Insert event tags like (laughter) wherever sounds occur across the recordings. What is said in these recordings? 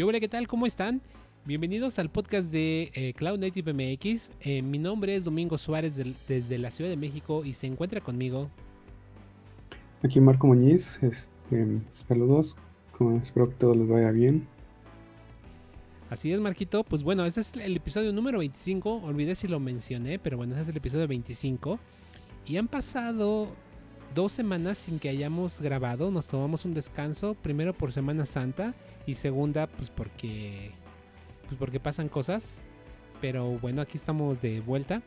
¿Qué hola, qué tal? ¿Cómo están? Bienvenidos al podcast de eh, Cloud Native MX. Eh, mi nombre es Domingo Suárez desde la Ciudad de México y se encuentra conmigo. Aquí Marco Muñiz. Este, saludos. espero que todo les vaya bien. Así es, Marquito. Pues bueno, este es el episodio número 25. Olvidé si lo mencioné, pero bueno, este es el episodio 25. Y han pasado dos semanas sin que hayamos grabado. Nos tomamos un descanso. Primero por Semana Santa y segunda, pues porque, pues porque pasan cosas. Pero bueno, aquí estamos de vuelta.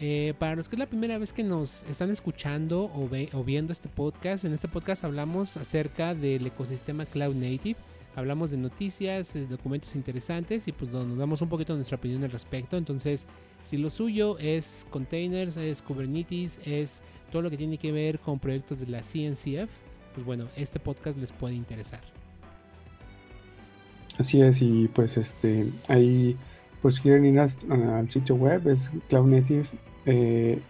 Eh, para los que es la primera vez que nos están escuchando o, viendo este podcast, en este podcast hablamos acerca del ecosistema Cloud Native. Hablamos de noticias, de documentos interesantes y pues nos damos un poquito de nuestra opinión al respecto. Entonces, si lo suyo es containers, es Kubernetes, es todo lo que tiene que ver con proyectos de la CNCF, pues bueno, este podcast les puede interesar. Así es, y pues este, ahí, pues quieren ir al sitio web, es cloudnative.mx, eh,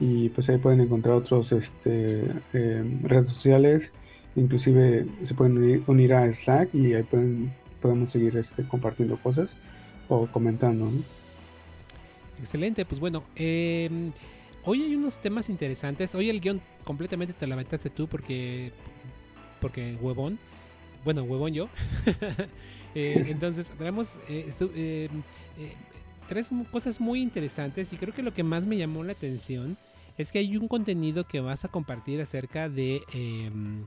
y pues ahí pueden encontrar otros este, em, redes sociales, inclusive se pueden unir, a Slack y ahí pueden, podemos seguir este, compartiendo cosas o comentando. Excelente, pues bueno, em, hoy hay unos temas interesantes. Hoy el guion completamente te lo aventaste tú porque, porque huevón. Bueno, huevón yo. (laughs) Eh, entonces, tenemos eh, eh, tres cosas muy interesantes y creo que lo que más me llamó la atención es que hay un contenido que vas a compartir acerca de em,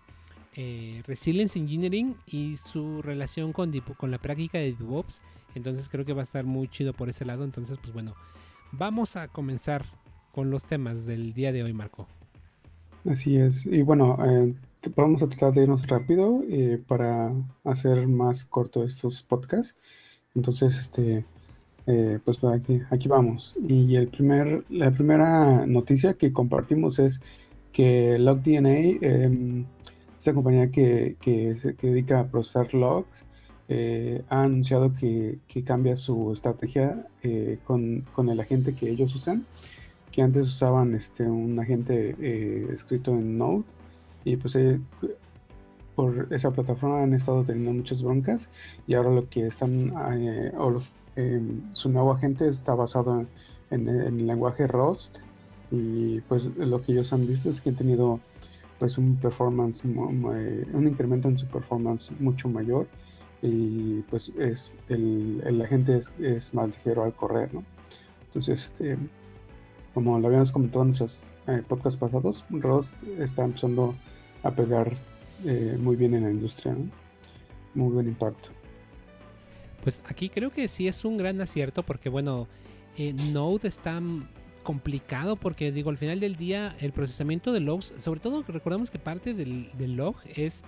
Resilience Engineering y su relación con, con la práctica de DevOps. Entonces creo que va a estar muy chido por ese lado. Entonces, pues bueno, vamos a comenzar con los temas del día de hoy, Marco. Así es. Y bueno, eh, vamos a tratar de irnos rápido eh, para hacer más corto estos podcasts. Entonces, este, eh, pues aquí, aquí vamos. Y el primer, la primera noticia que compartimos es que LogDNA, eh, esta compañía que, que se dedica a procesar logs, eh, ha anunciado que, cambia su estrategia eh, con, el agente que ellos usan, que antes usaban este, un agente eh, escrito en Node y pues por esa plataforma han estado teniendo muchas broncas y ahora lo que están, em, su nuevo agente está basado en, el lenguaje Rust y pues lo que ellos han visto es que han tenido pues un performance, un incremento en su performance mucho mayor y pues es el, el agente es, más ligero al correr, ¿no? Entonces, este, como lo habíamos comentado en nuestros eh, podcasts pasados, Rust está empezando a pegar eh, muy bien en la industria. Muy buen impacto. Pues aquí creo que sí es un gran acierto porque, bueno, eh, Node está complicado porque, digo, al final del día el procesamiento de logs, sobre todo recordemos que parte del, log es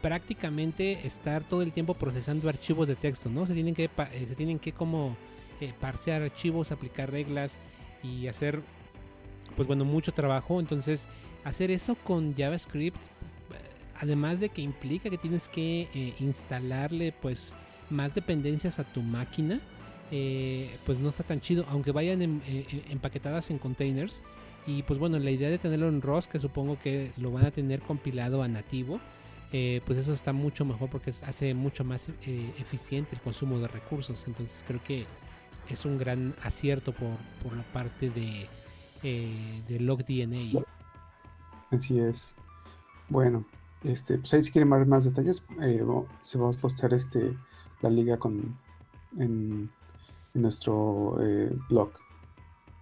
prácticamente estar todo el tiempo procesando archivos de texto, ¿no? Se tienen que, eh, se tienen que como parsear archivos, aplicar reglas y hacer, pues bueno, mucho trabajo. Entonces, hacer eso con JavaScript, además de que implica que tienes que eh, instalarle, pues, más dependencias a tu máquina, pues no está tan chido, aunque vayan empaquetadas en containers. Y pues bueno, la idea de tenerlo en ROS, que supongo que lo van a tener compilado a nativo, eh, pues eso está mucho mejor porque hace mucho más eh, eficiente el consumo de recursos. Entonces creo que es un gran acierto por, por la parte de, eh, de LogDNA. Así es. Bueno, este, pues ahí si quieren más, detalles, se va a postar este, la liga con, en, nuestro blog.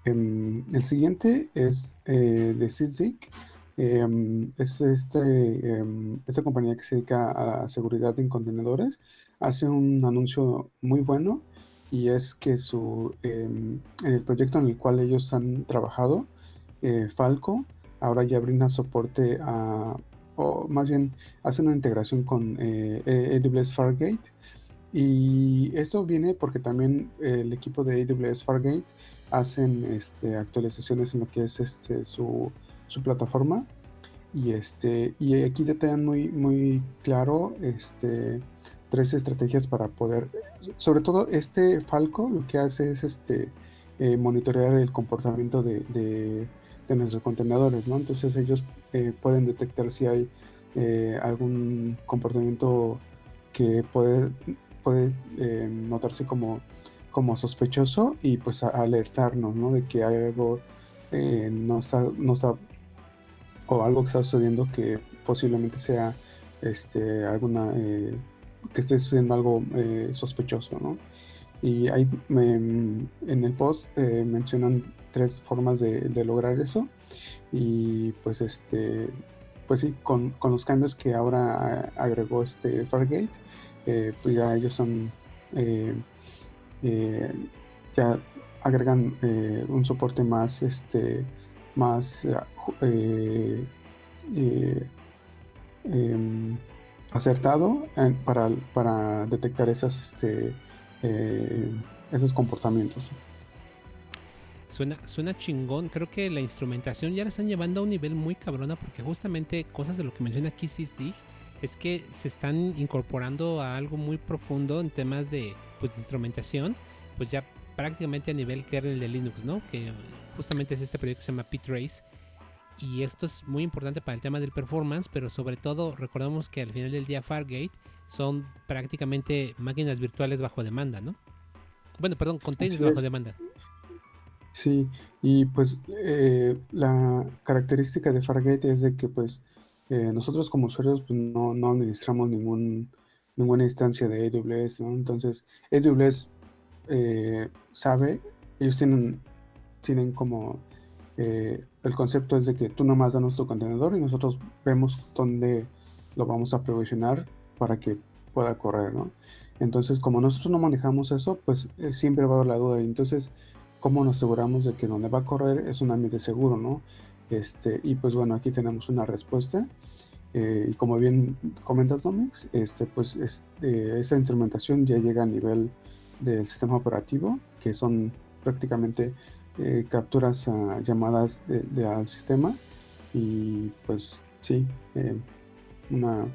Em, el siguiente es de Syzik Em, es este, em, esta compañía que se dedica a seguridad en contenedores. Hace un anuncio muy bueno y es que su, em, el proyecto en el cual ellos han trabajado, eh, Falco, ahora ya brinda soporte a, o más bien hace una integración con eh, AWS Fargate. Y eso viene porque también el equipo de AWS Fargate hacen este, actualizaciones en lo que es este, su su plataforma. Y, este, y aquí detallan muy, muy claro este, tres estrategias para poder, sobre todo este Falco lo que hace es este, eh, monitorear el comportamiento de, de, nuestros contenedores, ¿no? Entonces ellos eh, pueden detectar si hay eh, algún comportamiento que puede, puede eh, notarse como, como sospechoso y pues alertarnos, ¿no? De que hay algo no, está, no está, o algo que está sucediendo que posiblemente sea este, alguna, que esté sucediendo algo sospechoso, ¿no? Y ahí en el post mencionan tres formas de, lograr eso y pues este pues sí, con, los cambios que ahora agregó este Fargate, eh, pues ya ellos son, eh, eh, ya agregan un soporte más, este, más em, acertado para, para, detectar esas, este, esos comportamientos. Suena, suena chingón. Creo que la instrumentación ya la están llevando a un nivel muy cabrona porque justamente cosas de lo que menciona aquí Dig es que se están incorporando a algo muy profundo en temas de, pues, instrumentación, pues ya prácticamente a nivel kernel de Linux, ¿no? Que justamente es este proyecto que se llama PitRace. Y esto es muy importante para el tema del performance, pero sobre todo recordemos que al final del día Fargate son prácticamente máquinas virtuales bajo demanda, ¿no? Bueno, perdón, containers bajo demanda. Sí, y pues eh, la característica de Fargate es de que pues eh, nosotros como usuarios pues, no, no, administramos ningún, ninguna instancia de AWS, ¿no? Entonces AWS eh, sabe, ellos tienen, tienen como el concepto es de que tú nomás das nuestro contenedor y nosotros vemos dónde lo vamos a provisionar para que pueda correr, ¿no? Entonces, como nosotros no manejamos eso, pues siempre va a haber la duda. Entonces, cómo nos aseguramos de que donde va a correr es un ambiente seguro, ¿no? Este, y pues bueno, aquí tenemos una respuesta. Eh, y como bien comentas, Domix, este, pues este, esa instrumentación ya llega a nivel del sistema operativo, que son prácticamente eh, capturas a llamadas de, al sistema. Y pues sí, eh, una,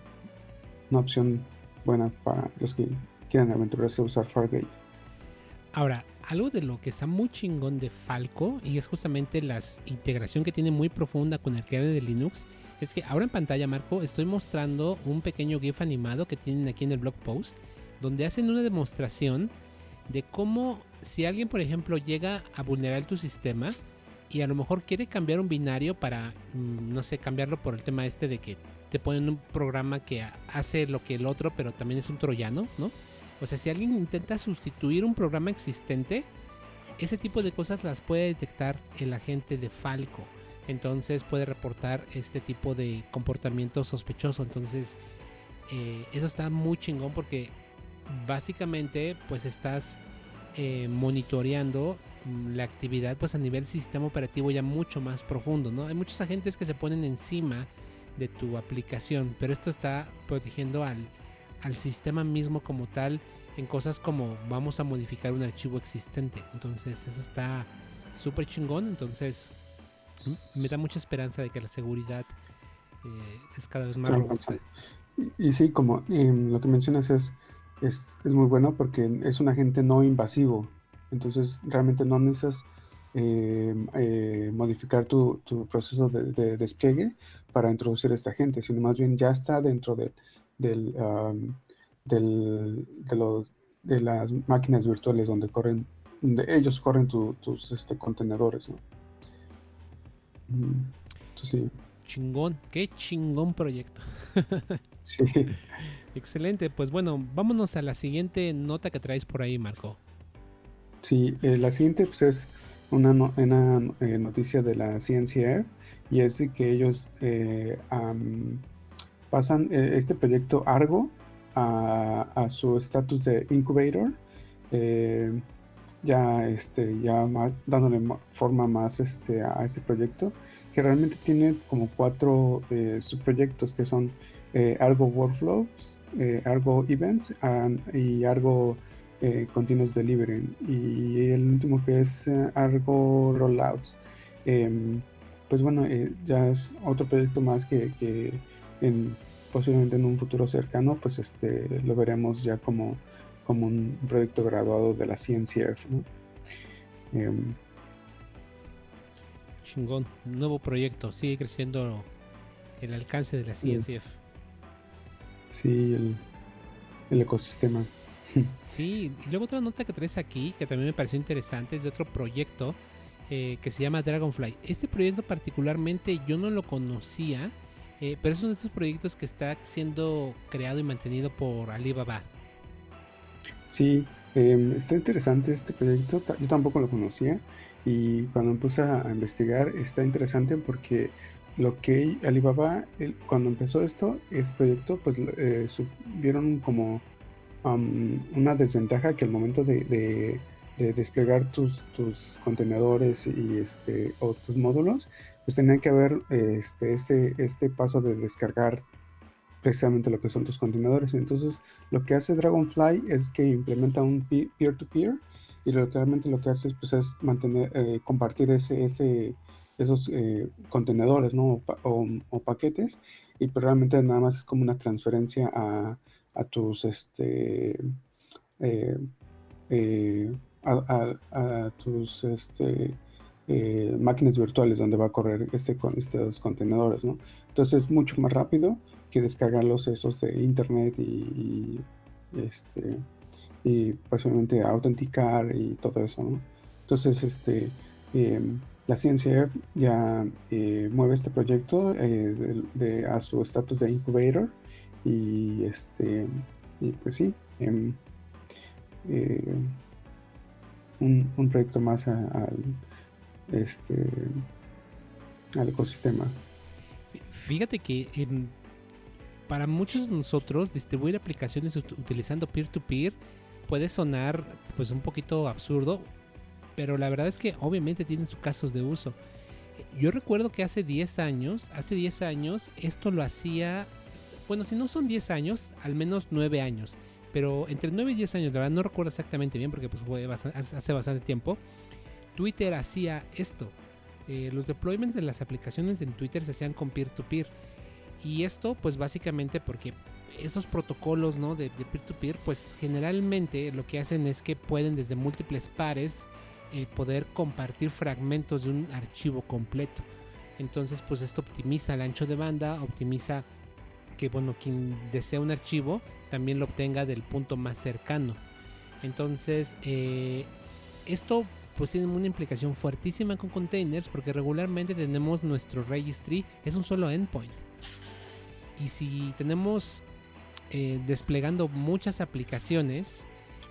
una opción buena para los que quieran aventurarse a usar Fargate. Ahora, algo de lo que está muy chingón de Falco y es justamente la integración que tiene muy profunda con el kernel de Linux es que ahora en pantalla Marco estoy mostrando un pequeño GIF animado que tienen aquí en el blog post donde hacen una demostración de cómo si alguien por ejemplo llega a vulnerar tu sistema y a lo mejor quiere cambiar un binario para mm, no sé cambiarlo por el tema este de que te ponen un programa que hace lo que el otro pero también es un troyano, ¿no? O sea, si alguien intenta sustituir un programa existente, ese tipo de cosas las puede detectar el agente de Falco. Entonces puede reportar este tipo de comportamiento sospechoso. Entonces, eh, eso está muy chingón porque básicamente pues estás eh, monitoreando la actividad pues a nivel sistema operativo ya mucho más profundo, ¿no? Hay muchos agentes que se ponen encima de tu aplicación, pero esto está protegiendo al al sistema mismo como tal en cosas como vamos a modificar un archivo existente. Entonces eso está súper chingón. Entonces me da mucha esperanza de que la seguridad eh, es cada vez más robusta. Y, sí, como lo que mencionas es, es, muy bueno porque es un agente no invasivo. Entonces realmente no necesitas eh, eh, modificar tu, proceso de, despliegue para introducir a este agente, sino más bien ya está dentro de, del, del, de, los, de las máquinas virtuales donde corren, donde ellos corren tus este, contenedores. ¿no? sí. Chingón, qué chingón proyecto. (laughs) sí. Excelente, pues bueno, vámonos a la siguiente nota que traes por ahí, Marco. Sí, eh, la siguiente pues, es una, una eh, noticia de la ciencia y es que ellos eh, pasan eh, este proyecto Argo a, su estatus de incubator, ya, este, ya dándole forma más este, a este proyecto, que realmente tiene como cuatro subproyectos que son Argo Workflows, Argo Events y Argo Continuous Delivery. Y el último que es Argo Rollouts. Em, pues bueno, ya es otro proyecto más que en, posiblemente en un futuro cercano, pues este, lo veremos ya como, como un proyecto graduado de la CNCF. Em, Chingón, nuevo proyecto, sigue creciendo el alcance de la CNCF. Sí, el ecosistema. (laughs) Sí, y luego otra nota que traes aquí, que también me pareció interesante, es de otro proyecto eh, que se llama Dragonfly. Este proyecto particularmente yo no lo conocía, eh, pero es uno de esos proyectos que está siendo creado y mantenido por Alibaba. Sí, em, está interesante este proyecto, yo tampoco lo conocía y cuando me puse a, investigar está interesante porque lo que Alibaba, cuando empezó esto, este proyecto, pues eh, vieron como una desventaja que al momento de, desplegar tus, tus, contenedores y este, o tus módulos, pues tenían que haber este, este, este paso de descargar precisamente lo que son tus contenedores. Entonces, lo que hace Dragonfly es que implementa un peer-to-peer y realmente lo que hace es, pues, es mantener, eh, compartir ese, ese, esos eh, contenedores ¿no? o, paquetes y pues realmente nada más es como una transferencia a, tus este eh, eh, a, tus este eh, máquinas virtuales donde va a correr este, estos contenedores, ¿no? Entonces es mucho más rápido que descargarlos esos de internet y, este y personalmente autenticar y todo eso, ¿no? Entonces este em, la ciencia ya mueve este proyecto de, a su estatus de incubator y este, y pues sí, em, eh, un, proyecto más al, este, al ecosistema. Fíjate que em, para muchos de nosotros distribuir aplicaciones utilizando peer-to-peer puede sonar pues un poquito absurdo, pero la verdad es que obviamente tiene sus casos de uso. Yo recuerdo que hace 10 años, hace 10 años esto lo hacía bueno, si no son 10 años, al menos 9 años. Pero entre 9 y 10 años, la verdad no recuerdo exactamente bien porque pues, fue hace bastante tiempo. Twitter hacía esto. Eh, los deployments de las aplicaciones en Twitter se hacían con peer-to-peer. Y esto pues básicamente porque esos protocolos ¿no? de peer-to-peer pues generalmente lo que hacen es que pueden desde múltiples pares poder compartir fragmentos de un archivo completo. Entonces pues esto optimiza el ancho de banda, optimiza que bueno, quien desea un archivo también lo obtenga del punto más cercano. Entonces, eh, esto pues tiene una implicación fuertísima con containers porque regularmente tenemos nuestro registry, es un solo endpoint. Y si tenemos eh, desplegando muchas aplicaciones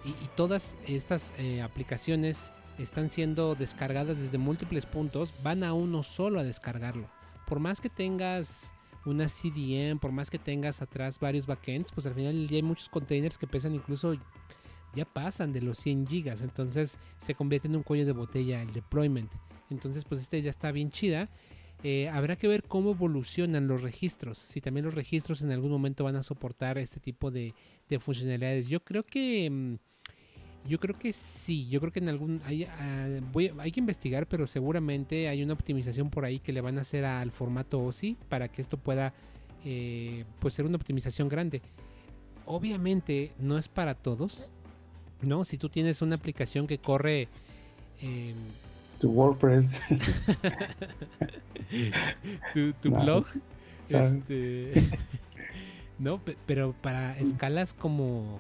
y, todas estas eh, aplicaciones están siendo descargadas desde múltiples puntos, van a uno solo a descargarlo. Por más que tengas una CDN, por más que tengas atrás varios backends, pues al final ya hay muchos containers que pesan incluso ya pasan de los 100 gigas, entonces se convierte en un cuello de botella el deployment. Entonces, pues este ya está bien chida. Eh, habrá que ver cómo evolucionan los registros, si también los registros en algún momento van a soportar este tipo de, funcionalidades. Yo creo que mm, yo creo que sí, yo creo que en algún hay, ah, hay que investigar, pero seguramente hay una optimización por ahí que le van a hacer al formato OSI para que esto pueda eh, pues ser una optimización grande. Obviamente no es para todos, ¿no? Si tú tienes una aplicación que corre em, tu WordPress, (laughs) tu, blog, este, (laughs) no, pero para escalas como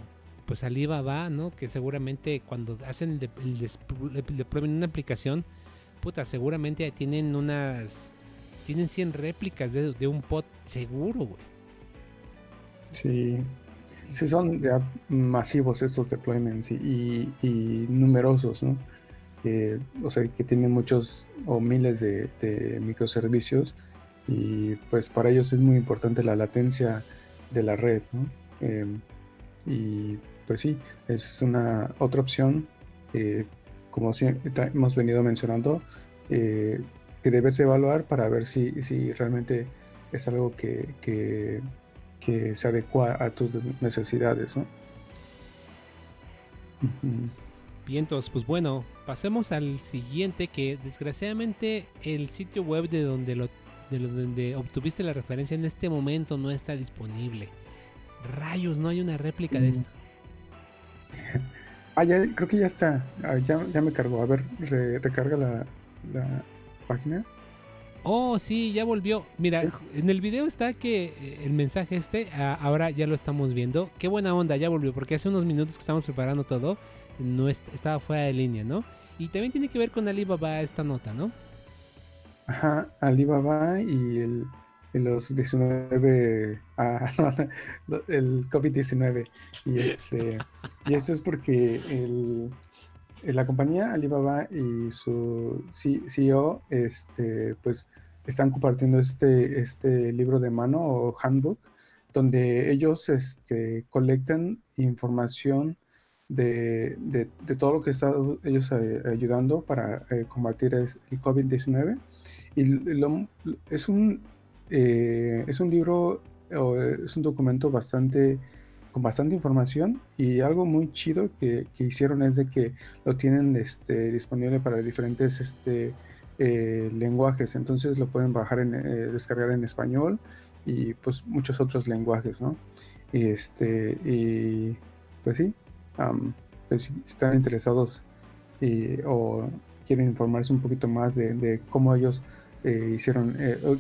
pues Alibaba, ¿no? Que seguramente cuando hacen el, el, una aplicación, puta, seguramente tienen unas, tienen 100 réplicas de, un pod seguro, güey. Sí, sí son ya masivos estos deployments y, numerosos, ¿no? o sea, que tienen muchos o miles de, microservicios y pues para ellos es muy importante la latencia de la red, ¿no? Em, y pues sí, es una otra opción, eh, como hemos venido mencionando, eh, que debes evaluar para ver si, si realmente es algo que, que, se adecua a tus necesidades. ¿no? Bien, entonces, pues bueno, pasemos al siguiente que desgraciadamente el sitio web de donde lo de donde obtuviste la referencia en este momento no está disponible. Rayos, no hay una réplica de esto. (laughs) Ah, ya, creo que ya está. Ah, ya, me cargó. A ver, recarga la, página. Oh, sí, ya volvió. Mira, en el video está que eh, el mensaje este, ahora ya lo estamos viendo. Qué buena onda, ya volvió, porque hace unos minutos que estamos preparando todo, no estaba fuera de línea, ¿no? Y también tiene que ver con Alibaba esta nota, ¿no? Ajá, Alibaba y el, los 19, ah, (laughs) el COVID-19. Y, este, y eso es porque el, la compañía Alibaba y su CEO este, pues, están compartiendo este, este libro de mano o handbook donde ellos este, colectan información de, todo lo que están ellos eh, ayudando para eh, combatir el COVID-19. Y es, un, eh, es un libro, es un documento bastante con bastante información y algo muy chido que, hicieron es de que lo tienen este, disponible para diferentes este, eh, lenguajes, entonces lo pueden bajar en, eh, descargar en español y pues muchos otros lenguajes, ¿no? Y, este, y pues sí, pues si están interesados o quieren informarse un poquito más de, cómo ellos eh, hicieron,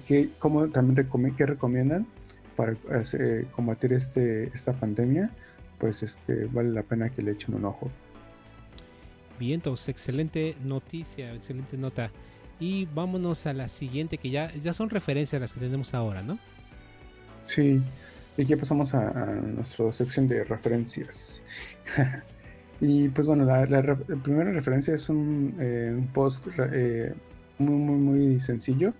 que, cómo también qué recomiendan, para eh, combatir este, esta pandemia, pues este, vale la pena que le echen un ojo. Bien, entonces, excelente noticia, excelente nota. Y vámonos a la siguiente, que ya, ya son referencias las que tenemos ahora, ¿no? Sí, y ya pasamos a, nuestra sección de referencias. (laughs) y pues bueno, la, primera referencia es un, eh, post eh, muy, muy, muy sencillo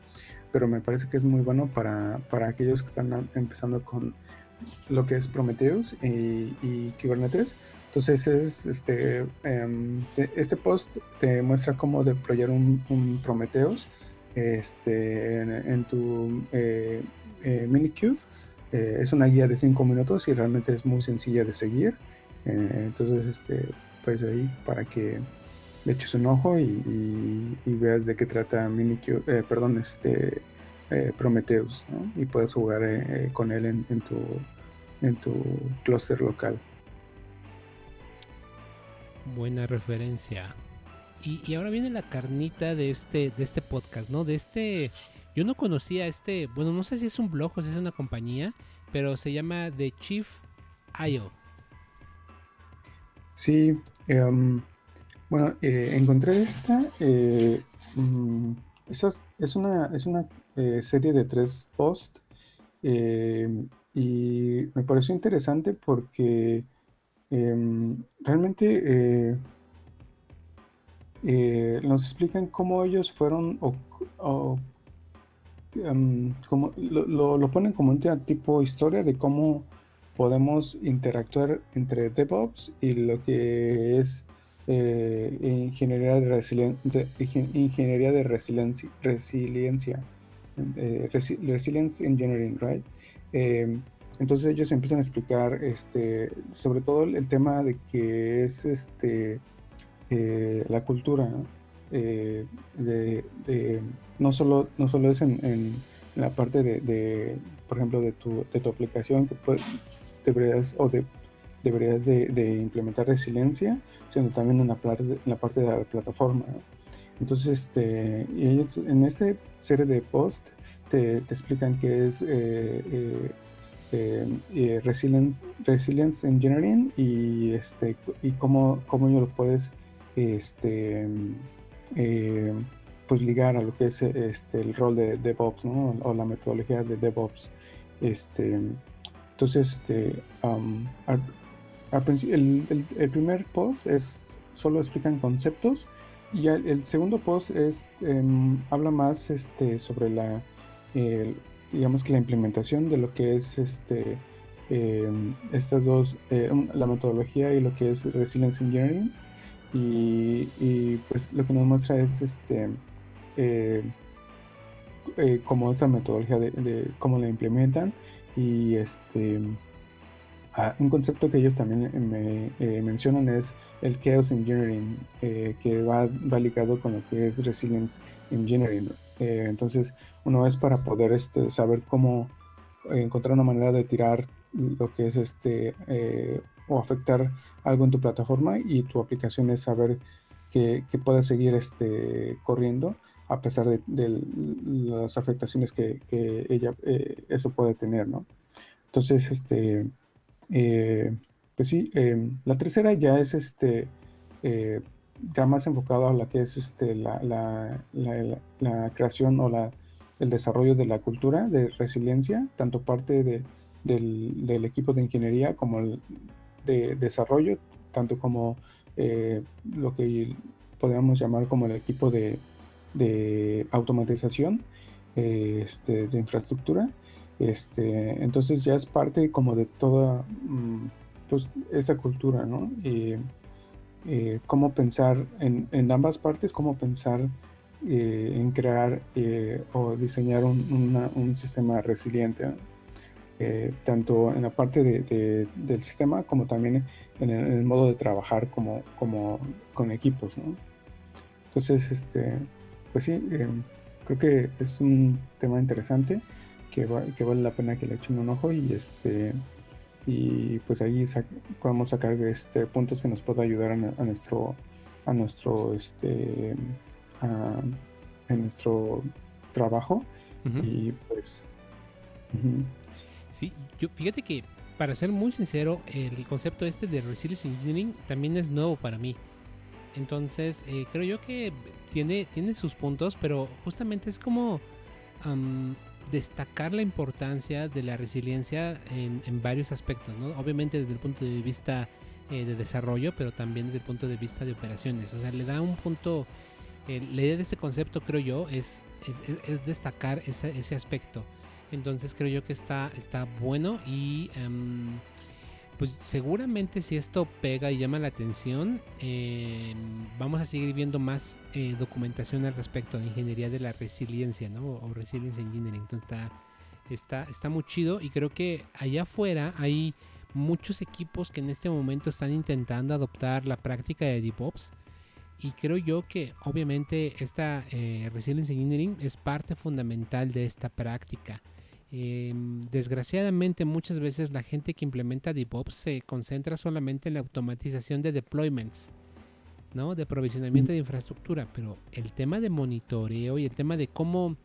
pero me parece que es muy bueno para, para aquellos que están empezando con lo que es Prometheus y, Kubernetes. Entonces es este, em, este post te muestra cómo deployar un, Prometheus este, en, tu eh, eh, Minikube. Eh, es una guía de 5 minutos y realmente es muy sencilla de seguir. entonces, este, pues ahí para que le eches un ojo y, veas de qué trata Minikube, eh, perdón, este eh, Prometheus, y puedes jugar eh, con él en, tu en tu clúster local. Buena referencia. Y, ahora viene la carnita de este, de este podcast, ¿no? De este. Yo no conocía este. Bueno, no sé si es un blog o si es una compañía. Pero se llama The Chief IO. Sí. Em, bueno, eh, encontré esta. Eh, mm, es, una, es una eh, serie de tres posts y me pareció interesante porque em, realmente nos explican cómo ellos fueron o, em, lo, lo, ponen como un tipo historia de cómo podemos interactuar entre DevOps y lo que es eh, ingeniería de, ingeniería de resiliencia, resiliencia eh, resilience engineering, right? Eh, entonces ellos empiezan a explicar, este, sobre todo el tema de que es, este, la cultura, de, no solo, no solo es en, la parte de, por ejemplo, de tu, de tu aplicación que deberías o de deberías de, implementar resiliencia, sino también en la, la parte de la plataforma. Entonces, este, ellos en esta serie de posts te, explican qué es eh, eh, eh, resilience, resilience, Engineering y, este, y cómo, cómo lo puedes este, pues ligar a lo que es este, el rol de DevOps o la metodología de DevOps. Este, entonces, este, um, el, el, primer post es solo explican conceptos y el, segundo post es em, habla más este, sobre la digamos que la implementación de lo que es este em, estas dos eh, la metodología y lo que es resilience engineering. Y, pues lo que nos muestra es este eh, eh, como esta metodología de, de, cómo la implementan y este Un concepto que ellos también eh, me eh, mencionan es el Chaos Engineering, eh, que va, ligado con lo que es Resilience Engineering. entonces, uno es para poder este, saber cómo encontrar una manera de tirar lo que es este o afectar algo en tu plataforma y tu aplicación es saber que, que pueda seguir este, corriendo a pesar de, las afectaciones que, ella, eh, eso puede tener, ¿no? Entonces, este, eh, pues sí, em, la tercera ya es este, eh, ya más enfocado a la que es este, la, la, creación o la, el desarrollo de la cultura de resiliencia, tanto parte de, del, equipo de ingeniería como el de desarrollo, tanto como lo que podríamos llamar como el equipo de, de automatización eh, este, de infraestructura. Este, entonces ya es parte como de toda mm, pues, esa cultura, ¿no? Y eh, cómo pensar en, en, ambas partes, cómo pensar eh, en crear o diseñar un, sistema resiliente, tanto en la parte de, del sistema como también en el, modo de trabajar como, como con equipos, ¿no? Entonces, este, pues sí, creo que es un tema interesante que, que vale la pena que le echen un ojo y este y pues ahí podemos sacar este puntos que nos pueda ayudar a, nuestro a nuestro este a, nuestro trabajo y pues sí yo fíjate que para ser muy sincero el concepto este de resilience engineering también es nuevo para mí. Entonces, eh, creo yo que tiene, tiene sus puntos, pero justamente es como destacar la importancia de la resiliencia en, varios aspectos, ¿no? Obviamente desde el punto de vista eh, de desarrollo, pero también desde el punto de vista de operaciones. O sea, le da un punto, eh, la idea de este concepto, creo yo, es, es, destacar ese, ese, aspecto. Entonces creo yo que está, está bueno y pues seguramente si esto pega y llama la atención, eh, vamos a seguir viendo más eh, documentación al respecto de ingeniería de la resiliencia, ¿no? O resilience engineering. Entonces está, está, está muy chido y creo que allá afuera hay muchos equipos que en este momento están intentando adoptar la práctica de DevOps. Y creo yo que obviamente esta eh, Resilience Engineering es parte fundamental de esta práctica. Em, desgraciadamente muchas veces la gente que implementa DevOps se concentra solamente en la automatización de deployments, ¿no? De provisionamiento de infraestructura, pero el tema de monitoreo y el tema de cómo,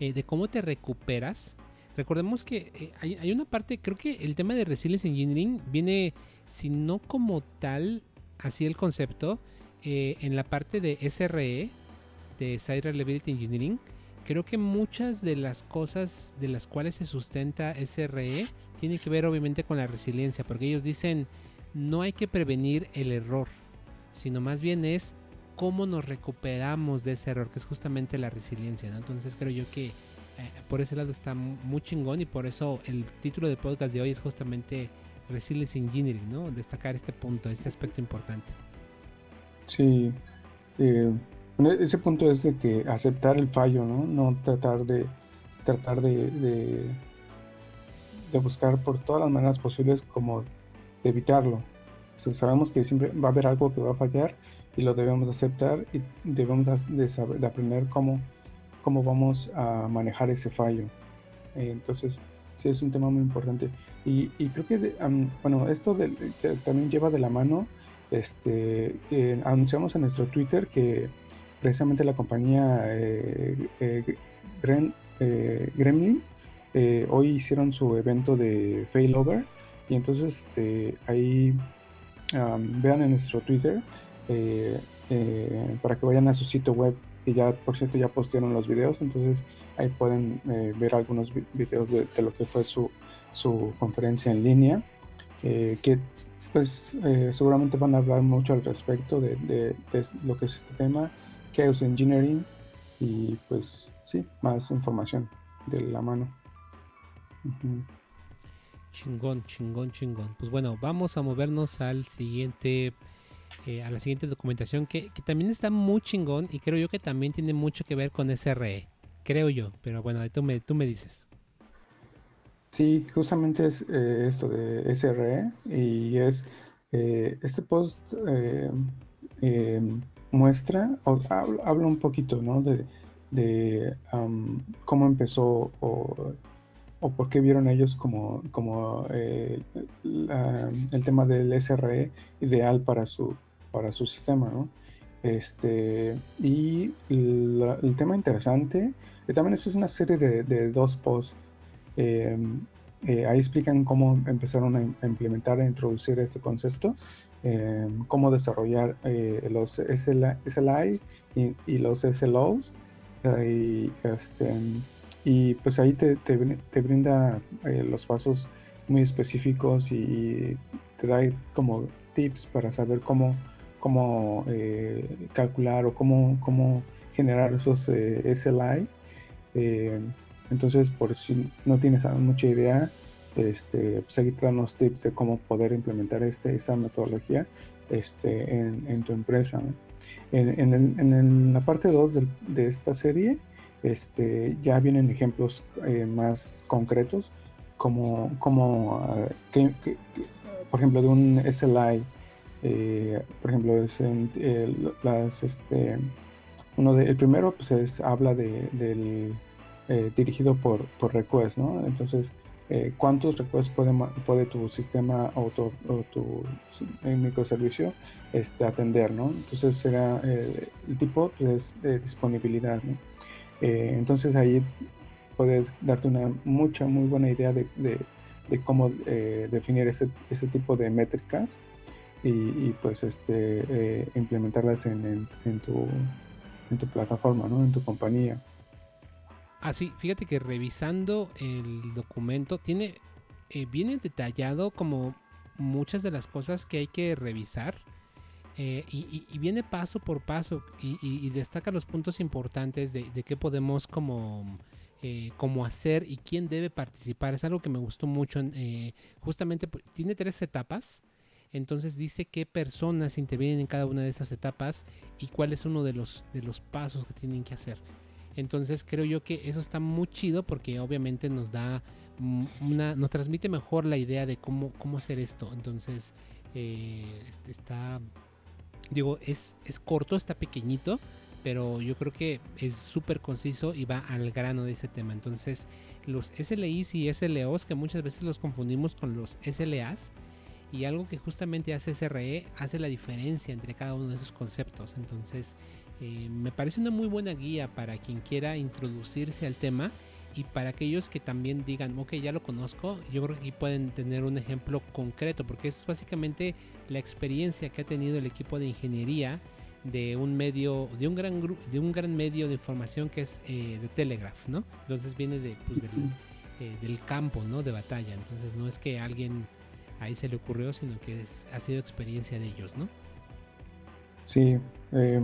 eh, de cómo te recuperas. Recordemos que eh, hay, una parte, creo que el tema de Resilience Engineering viene, si no como tal, así el concepto, eh, en la parte de SRE, de Site Reliability Engineering, creo que muchas de las cosas de las cuales se sustenta SRE tienen que ver obviamente con la resiliencia, porque ellos dicen no hay que prevenir el error, sino más bien es cómo nos recuperamos de ese error, que es justamente la resiliencia. Entonces creo yo que eh, por ese lado está muy chingón y por eso el título del podcast de hoy es justamente Resilience Engineering, ¿no? Destacar este punto, este aspecto importante. Sí, eh, ese punto es de que aceptar el fallo, ¿no? No tratar de tratar de, de, buscar por todas las maneras posibles como de evitarlo. sabemos que siempre va a haber algo que va a fallar y lo debemos aceptar y debemos de, de aprender cómo, cómo vamos a manejar ese fallo. Eh, entonces, sí es un tema muy importante. Y, creo que, bueno, esto también lleva de la mano, este, anunciamos en nuestro Twitter que precisamente la compañía eh, eh, eh, Gremlin hoy hicieron su evento de Failover. Y entonces este, ahí vean en nuestro Twitter para que vayan a su sitio web. Y ya por cierto ya postearon los videos. Entonces ahí pueden ver algunos videos de, lo que fue su, conferencia en línea que pues seguramente van a hablar mucho al respecto de, lo que es este tema Chaos Engineering y pues sí, más información de la mano. Chingón, chingón, chingón. Pues bueno, vamos a movernos al siguiente, eh, a la siguiente documentación que, también está muy chingón y creo yo que también tiene mucho que ver con SRE. Creo yo, pero bueno, tú me, tú me dices. Sí, justamente es eh, esto de SRE y es eh, este post muestra, o habla, un poquito, ¿no? De, cómo empezó o, por qué vieron ellos como, como eh, el tema del SRE ideal para su, para su sistema, ¿no? Este, y el tema interesante, también es una serie de, dos posts. Em, eh, ahí explican cómo empezaron a, implementar e introducir este concepto, em, cómo desarrollar eh, los SLI, y, los SLOs. y, este, y pues ahí te, brinda los pasos muy específicos y te da como tips para saber cómo eh, calcular o cómo, cómo generar esos eh, SLI. Eh, entonces, por si no tienes mucha idea, este, pues tips de cómo poder implementar este, esa metodología este, en, tu empresa. En, la parte 2 de, esta serie este, ya vienen ejemplos más concretos, como, como ah, por ejemplo, de un SLI eh, por ejemplo, es las, este, uno de, el primero pues es, habla de, del eh, dirigido por, por request, ¿no? Entonces, eh, ¿cuántos requests puede, tu sistema o tu, microservicio este, atender, ¿no? Entonces, será el tipo pues, es disponibilidad, ¿no? entonces, ahí puedes darte una mucha, muy buena idea de, cómo definir ese, tipo de métricas y, pues este, eh, implementarlas en, en, tu, en tu plataforma, ¿no? en tu compañía. Así, ah, fíjate que revisando el documento, tiene eh, viene detallado como muchas de las cosas que hay que revisar. Eh, y, viene paso por paso y, destaca los puntos importantes de, qué podemos como, como hacer y quién debe participar. Es algo que me gustó mucho. justamente tiene tres etapas. Entonces dice qué personas intervienen en cada una de esas etapas y cuál es uno de los, de los pasos que tienen que hacer. Entonces creo yo que eso está muy chido porque obviamente nos da una, nos transmite mejor la idea de cómo, cómo hacer esto. Entonces eh, está, digo, es, es corto, está pequeñito, pero yo creo que es súper conciso y va al grano de ese tema. Entonces los SLIs y SLOs que muchas veces los confundimos con los SLAs y algo que justamente hace SRE hace la diferencia entre cada uno de esos conceptos. Entonces, eh, me parece una muy buena guía para quien quiera introducirse al tema y para aquellos que también digan, ok, ya lo conozco, yo creo que aquí pueden tener un ejemplo concreto, porque es básicamente la experiencia que ha tenido el equipo de ingeniería de un medio, de un gran grupo, de un gran medio de información que es eh, de Telegraph, ¿no? Entonces viene de, pues, del, eh, del campo, ¿no? De batalla. Entonces no es que alguien ahí se le ocurrió, sino que ha sido experiencia de ellos, ¿no? Sí, eh,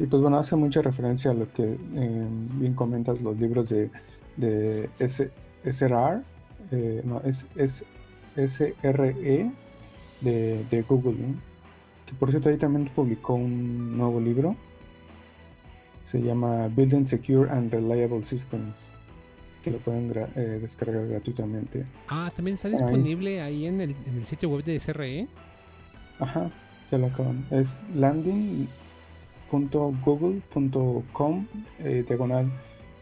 y pues bueno, hace mucha referencia a lo que eh, bien comentas los libros de, de SRR, eh, no, es, es SRE de, de Google, que por cierto ahí también publicó un nuevo libro, se llama Building Secure and Reliable Systems que lo pueden eh, descargar gratuitamente. Ah, también está disponible ahí, en, el, en, el, sitio web de SRE. Ajá, ya lo acaban. Es landing.google.com eh, diagonal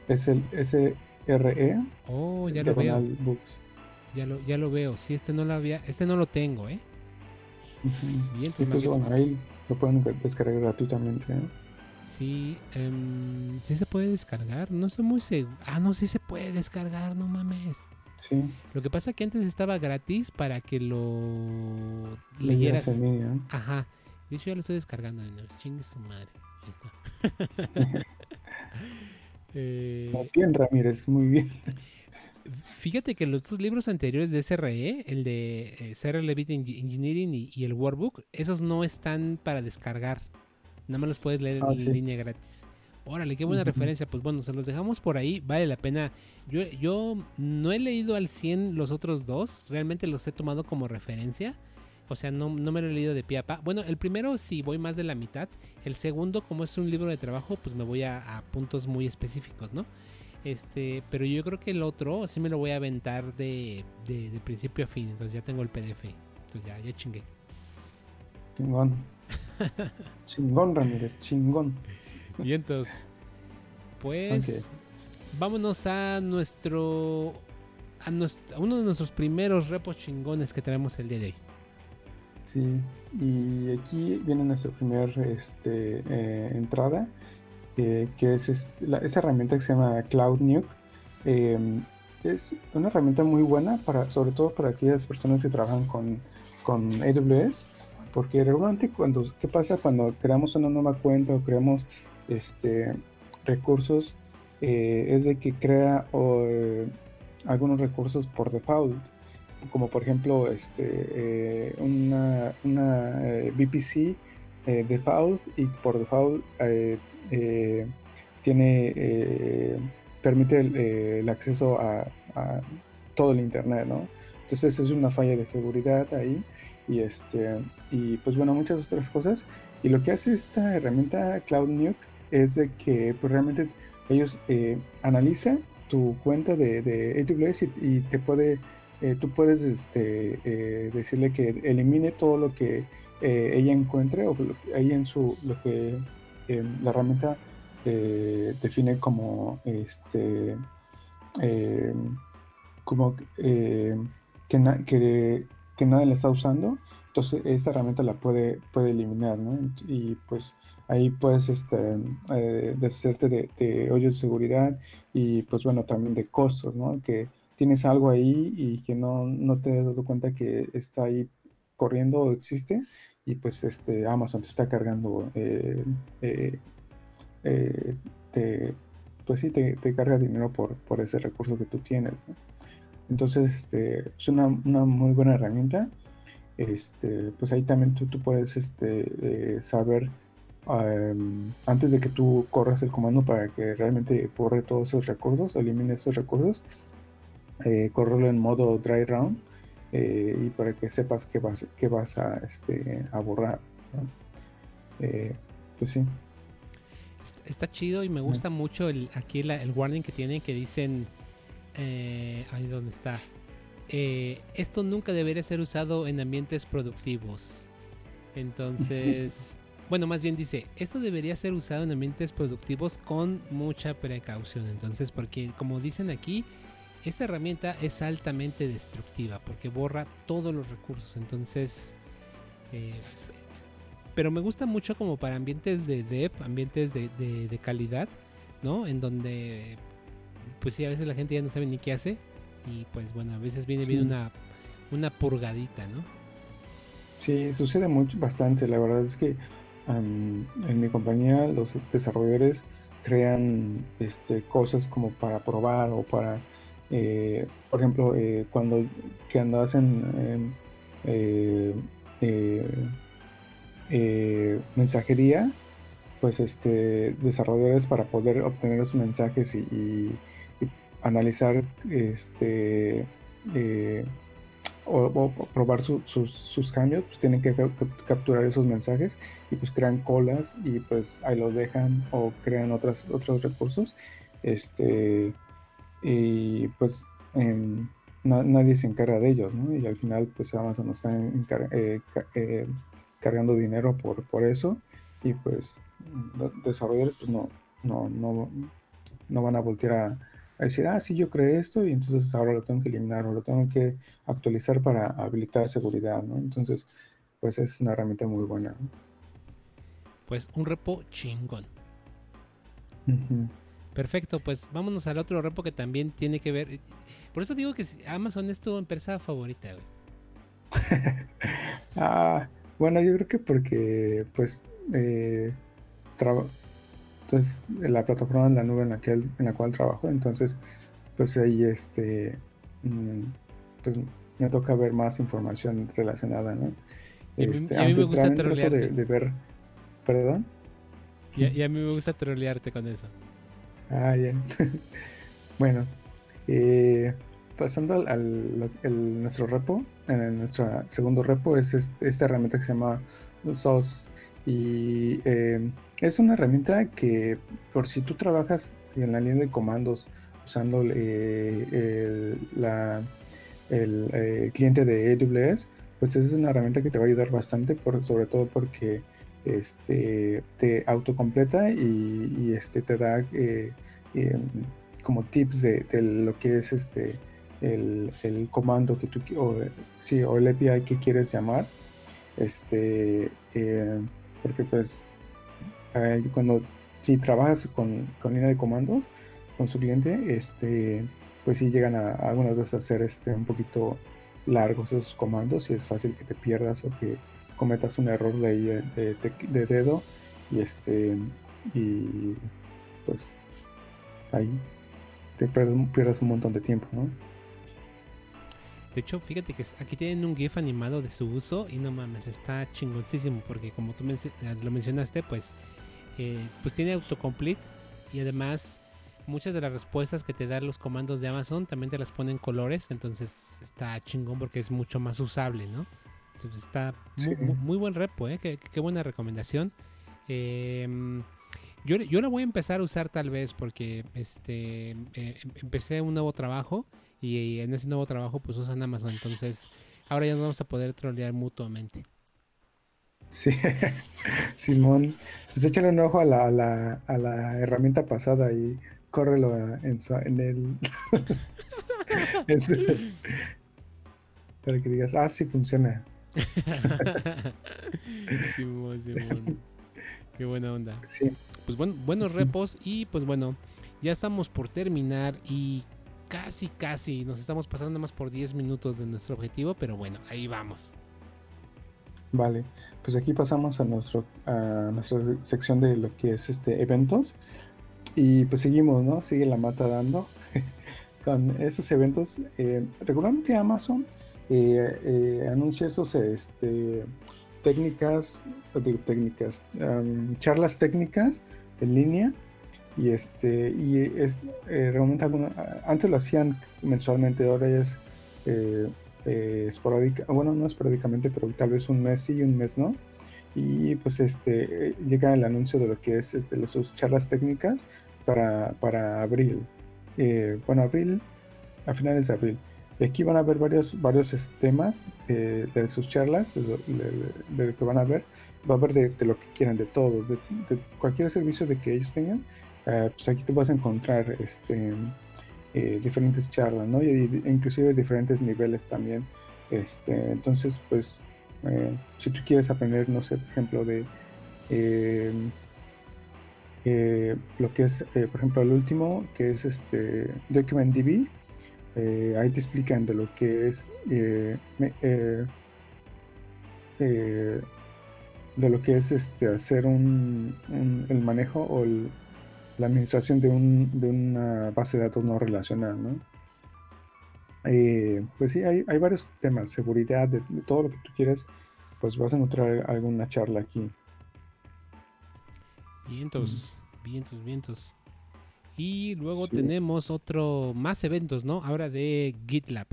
es el SRE. Oh, ya lo veo. Books. Ya lo, ya lo veo. Sí, este no lo había, este no lo tengo, ¿eh? Bien, pues, pues bueno, ahí lo pueden descargar gratuitamente. ¿eh? Sí, um, sí se puede descargar. No estoy muy seguro. Ah, no, sí se puede descargar, no mames. Sí. Lo que pasa es que antes estaba gratis para que lo leyeras. Ajá. De hecho, ya lo estoy descargando de nuevo. Chingue su madre. Ahí está. (laughs) eh... Muy bien, Ramírez, muy bien. Fíjate que los dos libros anteriores de SRE, el de eh, Levit Engineering y, y, el Workbook, esos no están para descargar. Nada más los puedes leer en ah, línea gratis. Órale, qué buena referencia. Pues bueno, se los dejamos por ahí. Vale la pena. Yo, yo no he leído al 100 los otros dos. Realmente los he tomado como referencia. O sea, no, no me lo he leído de pie a pa. Bueno, el primero sí voy más de la mitad. El segundo, como es un libro de trabajo, pues me voy a, puntos muy específicos, ¿no? Este, pero yo creo que el otro sí me lo voy a aventar de, de, principio a fin. Entonces ya tengo el PDF. Entonces ya, ya chingué. Chingón. (laughs) chingón, Ramírez, chingón. Y entonces, pues vámonos a nuestro, a nuestro, uno de nuestros primeros repos chingones que tenemos el día de hoy. Sí, y aquí viene nuestra primera este, eh, entrada, eh, que es esa herramienta que se llama Cloud Nuke. Em, es una herramienta muy buena, para, sobre todo para aquellas personas que trabajan con, con AWS, porque regularmente cuando, ¿qué pasa cuando creamos una nueva cuenta o creamos este, recursos? Eh, es de que crea algunos recursos por default como por ejemplo este, eh, una, una eh, VPC eh, default y por default tiene permite el, acceso a, todo el internet, ¿no? Entonces es una falla de seguridad ahí y este y pues bueno muchas otras cosas y lo que hace esta herramienta Cloud Nuke es de que pues, realmente ellos analizan tu cuenta de, de AWS y te puede eh, tú puedes este, eh, decirle que elimine todo lo que eh, ella encuentre o lo en su lo que la herramienta define como este como que, que, nadie la está usando entonces esta herramienta la puede puede eliminar ¿no? y pues ahí puedes este, deshacerte de, de hoyos de seguridad y pues bueno también de costos ¿no? que tienes algo ahí y que no, no te has dado cuenta que está ahí corriendo o existe y pues este Amazon te está cargando eh, eh, eh, te, pues sí te, carga dinero por, por, ese recurso que tú tienes entonces este, es una, una, muy buena herramienta. Este pues ahí también tú, tú puedes este, saber antes de que tú corras el comando para que realmente borre todos esos recursos elimine esos recursos eh, correrlo en modo dry round eh, y para que sepas que vas, que vas a, este, a borrar. Eh, pues sí. Está, chido y me gusta mucho el, aquí el warning que tienen que dicen, ahí donde está, esto nunca debería ser usado en ambientes productivos. Entonces, (laughs) bueno, más bien dice, esto debería ser usado en ambientes productivos con mucha precaución. Entonces, porque como dicen aquí, esta herramienta es altamente destructiva porque borra todos los recursos. Entonces, eh, pero me gusta mucho como para ambientes de dev, ambientes de, calidad, ¿no? En donde, pues sí, a veces la gente ya no sabe ni qué hace. Y pues bueno, a veces viene bien una, una purgadita, ¿no? Sí, sucede mucho, bastante. La verdad es que en mi compañía los desarrolladores crean este, cosas como para probar o para eh, por ejemplo, eh, cuando que andas en, eh, mensajería, pues este desarrolladores para poder obtener los mensajes y, analizar este o, probar sus, cambios, pues tienen que capturar esos mensajes y pues crean colas y pues ahí los dejan o crean otras, otros recursos. Este, y pues em, nadie se encarga de ellos, ¿no? Y al final pues Amazon está eh, eh, cargando dinero por, por eso y pues los desarrolladores pues no, no, no, no van a voltear a, decir, ah, sí, yo creé esto y entonces ahora lo tengo que eliminar o lo tengo que actualizar para habilitar seguridad, ¿no? Entonces, pues es una herramienta muy buena. Pues un repo chingón. Perfecto, pues vámonos al otro repo que también tiene que ver. Por eso digo que Amazon es tu empresa favorita, güey. (laughs) ah, bueno, yo creo que porque, pues, eh, entonces la plataforma en la nube en la, que, en la cual trabajo, entonces, pues ahí, este, mm, pues me toca ver más información relacionada, ¿no? Este, a mí, me gusta trolearte. De, ver, ¿Perdón? y a mí me gusta trolearte con eso. Ah, ya. (laughs) bueno, eh, pasando al, nuestro repo, en nuestro segundo repo es esta herramienta que se llama SOS. Y eh, es una herramienta que por si tú trabajas en la línea de comandos usando eh, el, cliente de AWS, pues es una herramienta que te va a ayudar bastante, por, sobre todo porque este, te autocompleta y, y este, te da eh, em, como tips de, lo que es este, el, comando que tú, o, sí, o el API que quieres llamar. este, eh, porque pues cuando si trabajas con, con, línea de comandos con su cliente, este, pues sí llegan a, algunas veces a ser este, un poquito largos esos comandos y es fácil que te pierdas o que cometas un error de, de, dedo y este y pues ahí te pierdas un montón de tiempo, ¿no? De hecho, fíjate que aquí tienen un GIF animado de su uso y no mames, está chingoncísimo porque como tú eh, lo mencionaste, pues, eh, pues tiene autocomplete y además muchas de las respuestas que te dan los comandos de Amazon también te las ponen colores, entonces está chingón porque es mucho más usable, ¿no? Entonces está muy, buen repo, ¿eh? Qué, buena recomendación. Em, yo, yo la voy a empezar a usar tal vez porque este eh, em, empecé un nuevo trabajo y, en ese nuevo trabajo pues usan Amazon. Entonces ahora ya nos vamos a poder trolear mutuamente. Sí, (laughs) Simón, pues échale un ojo a la, a la, herramienta pasada y córrelo en, en el... (laughs) para que digas, ah, sí funciona. (laughs) Simón, Simón. Qué buena onda. Sí. Pues bueno, buenos repos y pues bueno, ya estamos por terminar y casi, casi nos estamos pasando más por 10 minutos de nuestro objetivo, pero bueno, ahí vamos. Vale, pues aquí pasamos a, nuestro, a nuestra sección de lo que es este eventos y pues seguimos, ¿no? Sigue la mata dando (laughs) con estos eventos. Eh, regularmente Amazon eh, eh, anuncia estos este, técnicas, técnicas, charlas técnicas en línea y este y es eh, realmente antes lo hacían mensualmente ahora ya es eh, eh, esporádica bueno no esporádicamente pero tal vez un mes sí y un mes no. Y pues este llega el anuncio de lo que es este, sus charlas técnicas para, para abril. Bueno abril a finales de abril y aquí van a ver varios varios temas de, sus charlas de, lo que van a ver va a haber de, lo que quieran de todo de, cualquier servicio de que ellos tengan eh, pues aquí te vas a encontrar este, eh, diferentes charlas, ¿no? Y, inclusive diferentes niveles también. Este, entonces, pues, eh, si tú quieres aprender, no sé, por ejemplo, de lo que es, por ejemplo, el último, que es este DocumentDB, ahí te explican de lo que es de lo que es este hacer un, el manejo o el, la administración de, un, de una base de datos no relacional, ¿no? Eh, pues sí, hay, varios temas, seguridad, de, todo lo que tú quieras, pues vas a encontrar alguna charla aquí. Vientos, vientos, vientos. Y luego tenemos otro, más eventos, ¿no? Ahora de GitLab.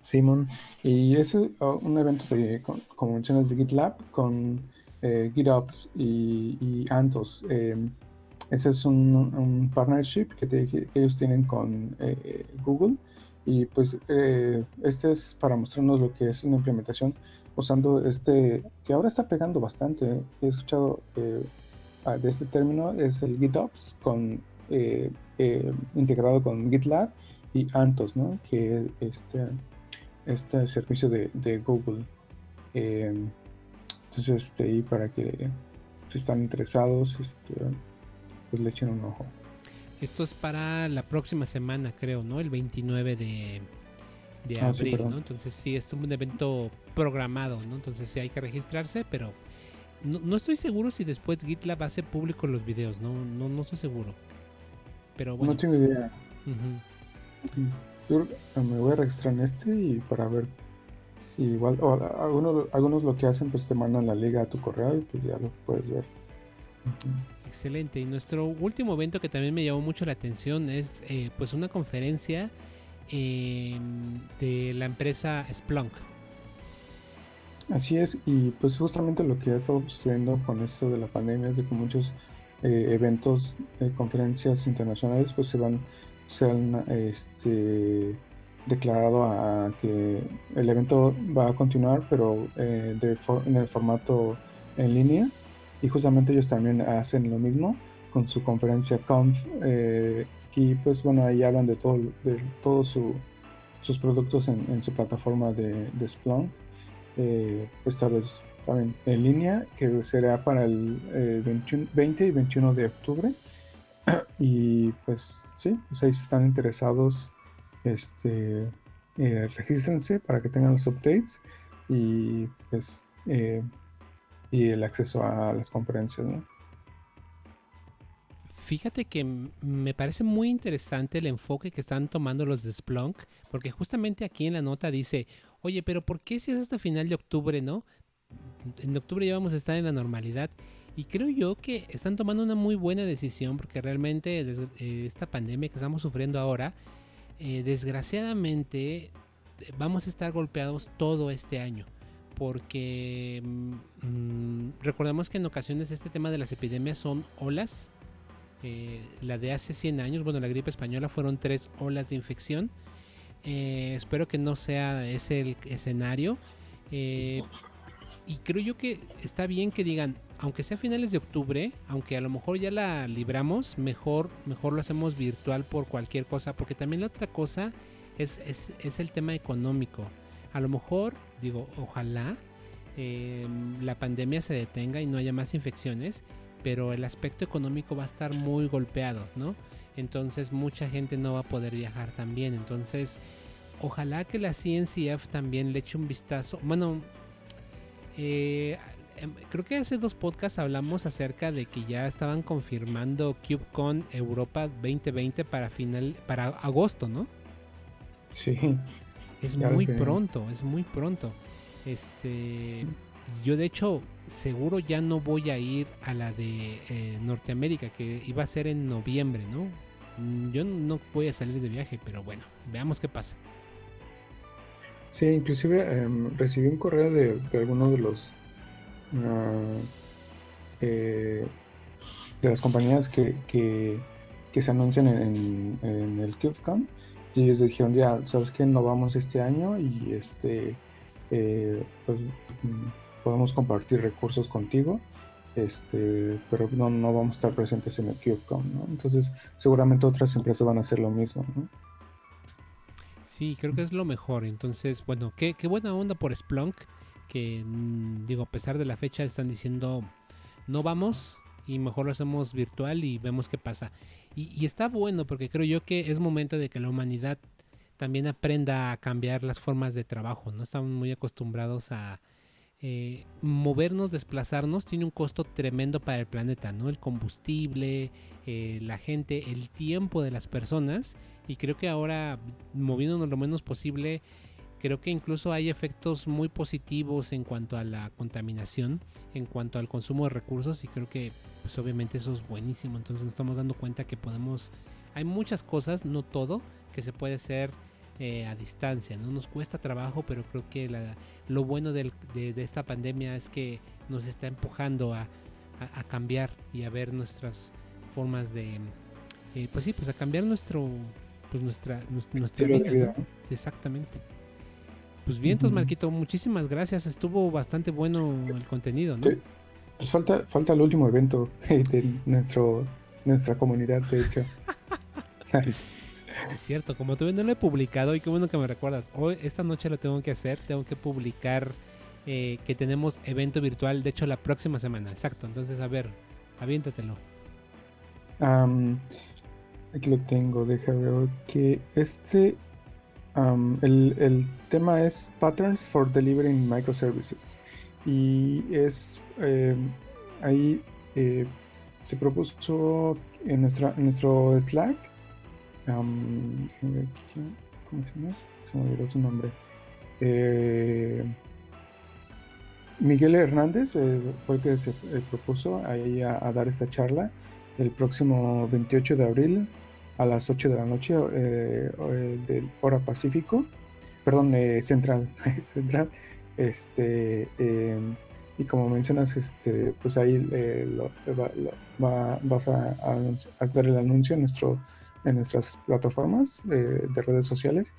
Simón, y es oh, un evento de, como mencionas, de GitLab con eh, GitOps y, y Antos. Em, ese es un, partnership que, ellos tienen con eh, Google y pues eh, este es para mostrarnos lo que es una implementación usando este, que ahora está pegando bastante. He escuchado eh, de este término, es el GitOps con, integrado con GitLab y Antos, ¿no? que es este, este servicio de, Google. entonces, este, ahí para que si están interesados, este, pues le echen un ojo. Esto es para la próxima semana, creo, ¿no? El 29 de, de ah, abril, ¿no? Entonces sí, es un evento programado, ¿no? Entonces sí hay que registrarse, pero no, estoy seguro si después GitLab hace público los videos, no, no, no estoy seguro. Pero bueno. No tengo idea. Yo me voy a registrar en este y para ver. Igual, o algunos, algunos lo que hacen, pues te mandan la liga a tu correo y pues ya lo puedes ver. Excelente. Y nuestro último evento que también me llamó mucho la atención es eh, pues una conferencia em, de la empresa Splunk. Así es, y pues justamente lo que ha estado sucediendo con esto de la pandemia es de que muchos eh, eventos, eh, conferencias internacionales, pues se van, se han este, declarado a, que el evento va a continuar, pero de en el formato en línea. Y justamente ellos también hacen lo mismo con su conferencia Conf eh, y pues bueno ahí hablan de todo de todos sus productos en, su plataforma de, Splunk esta vez también en línea, que será para el 20 y 21 de octubre. (clears throat) Y pues sí, pues si están interesados, este, regístrense para que tengan los updates y pues y el acceso a las conferencias, ¿no? Fíjate que me parece muy interesante el enfoque que están tomando los de Splunk, porque justamente aquí en la nota dice, oye, pero ¿por qué si es hasta final de octubre, no? En octubre ya vamos a estar en la normalidad. Y creo yo que están tomando una muy buena decisión, porque realmente eh, esta pandemia que estamos sufriendo ahora, eh, desgraciadamente eh, vamos a estar golpeados todo este año porque mm, recordemos que en ocasiones este tema de las epidemias son olas eh, la de hace 100 años, bueno, la gripe española fueron tres olas de infección. Eh, espero que no sea ese el escenario. Eh, y creo yo que está bien que digan, aunque sea finales de octubre, aunque a lo mejor ya la libramos, mejor, mejor lo hacemos virtual por cualquier cosa, porque también la otra cosa es, es, el tema económico. A lo mejor, digo, ojalá la pandemia se detenga y no haya más infecciones pero el aspecto económico va a estar muy golpeado, ¿no? Entonces mucha gente no va a poder viajar también. Entonces, ojalá que la CNCF también le eche un vistazo. Bueno, eh, em, creo que hace dos podcasts hablamos acerca de que ya estaban confirmando CubeCon Europa 2020 para final, para agosto, ¿no? Sí. Es muy pronto, es muy pronto. Este, yo de hecho seguro ya no voy a ir a la de eh, Norteamérica, que iba a ser en noviembre, ¿no? Mm, yo no voy a salir de viaje, pero bueno, veamos qué pasa. Sí, inclusive em, recibí un correo de, algunos de los ah, eh, de las compañías que, que, se anuncian en, el CubeCon y ellos dijeron ya, sabes que no vamos este año y este eh, pues mm, podemos compartir recursos contigo, este, pero no, no vamos a estar presentes en el QFCOM, ¿no? Entonces, seguramente otras empresas van a hacer lo mismo, ¿no? Sí, creo que es lo mejor. Entonces, bueno, qué, qué buena onda por Splunk, que mm, digo, a pesar de la fecha están diciendo, no vamos y mejor lo hacemos virtual y vemos qué pasa. Y, y está bueno porque creo yo que es momento de que la humanidad también aprenda a cambiar las formas de trabajo, ¿no? Estamos muy acostumbrados a eh, movernos, desplazarnos, tiene un costo tremendo para el planeta, ¿no? El combustible, eh, la gente, el tiempo de las personas. Y creo que ahora, moviéndonos lo menos posible, creo que incluso hay efectos muy positivos en cuanto a la contaminación, en cuanto al consumo de recursos. Y creo que, pues obviamente eso es buenísimo. Entonces nos estamos dando cuenta que podemos... Hay muchas cosas, no todo, que se puede hacer eh, a distancia. No nos cuesta trabajo, pero creo que lo bueno de, esta pandemia es que nos está empujando a, cambiar y a ver nuestras formas de, eh, pues sí, pues a cambiar nuestro, pues nuestra, nuestra, vida. exactamente. Pues bien, entonces Marquito, muchísimas gracias. Estuvo bastante bueno el contenido, ¿no? Pues falta, falta el último evento (laughs) de nuestro, nuestra comunidad, de hecho. (laughs) Es cierto, como todavía no lo he publicado y qué bueno que me recuerdas. Hoy, esta noche lo tengo que hacer, tengo que publicar eh, que tenemos evento virtual, de hecho la próxima semana, exacto. Entonces, a ver, aviéntatelo. aquí lo tengo, deja ver que este, el, tema es Patterns for Delivering Microservices. Y es, em, ahí eh, se propuso en, nuestra, en nuestro Slack ¿Cómo se llama? Se me olvidó su nombre. Eh, Miguel Hernández eh, fue el que se eh, propuso ahí a, dar esta charla el próximo 28 de abril a las 8 de la noche de hora pacífico, perdón, central, (laughs) central, este, y como mencionas, este, pues ahí vas a, a, dar el anuncio en nuestro en nuestras plataformas de redes sociales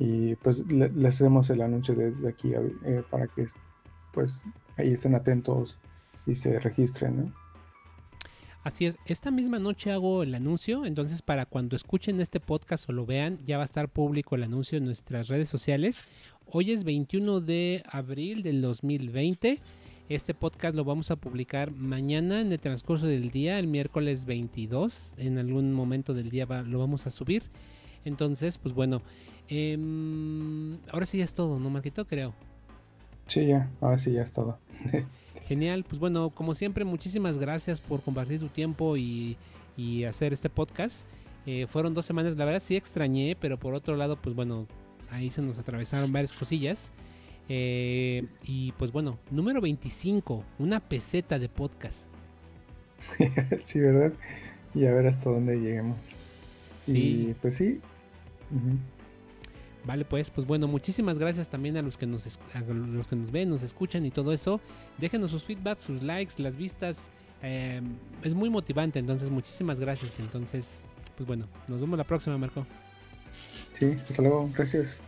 y pues le, hacemos el anuncio desde aquí eh, para que pues ahí estén atentos y se registren. Así es, esta misma noche hago el anuncio, entonces para cuando escuchen este podcast o lo vean, ya va a estar público el anuncio en nuestras redes sociales. Hoy es 21 de abril del 2020. Este podcast lo vamos a publicar mañana en el transcurso del día, el miércoles 22. En algún momento del día lo vamos a subir. Entonces, pues bueno, em, ahora sí ya es todo, ¿no, Marquito? Creo. Sí, ya, ahora sí ya es todo. (laughs) Genial, pues bueno, como siempre, muchísimas gracias por compartir tu tiempo y, hacer este podcast. Eh, fueron dos semanas, la verdad sí extrañé, pero por otro lado, pues bueno, ahí se nos atravesaron varias cosillas. Eh, y pues bueno, número 25, una peseta de podcast. (laughs) sí, ¿verdad? Y a ver hasta dónde lleguemos. Sí. pues sí. Vale, pues, pues bueno, muchísimas gracias también a los que nos los que nos ven, nos escuchan y todo eso. Déjenos sus feedbacks, sus likes, las vistas. Em, es muy motivante, entonces muchísimas gracias. Entonces, pues bueno, nos vemos la próxima, Marco. Sí, hasta luego, gracias.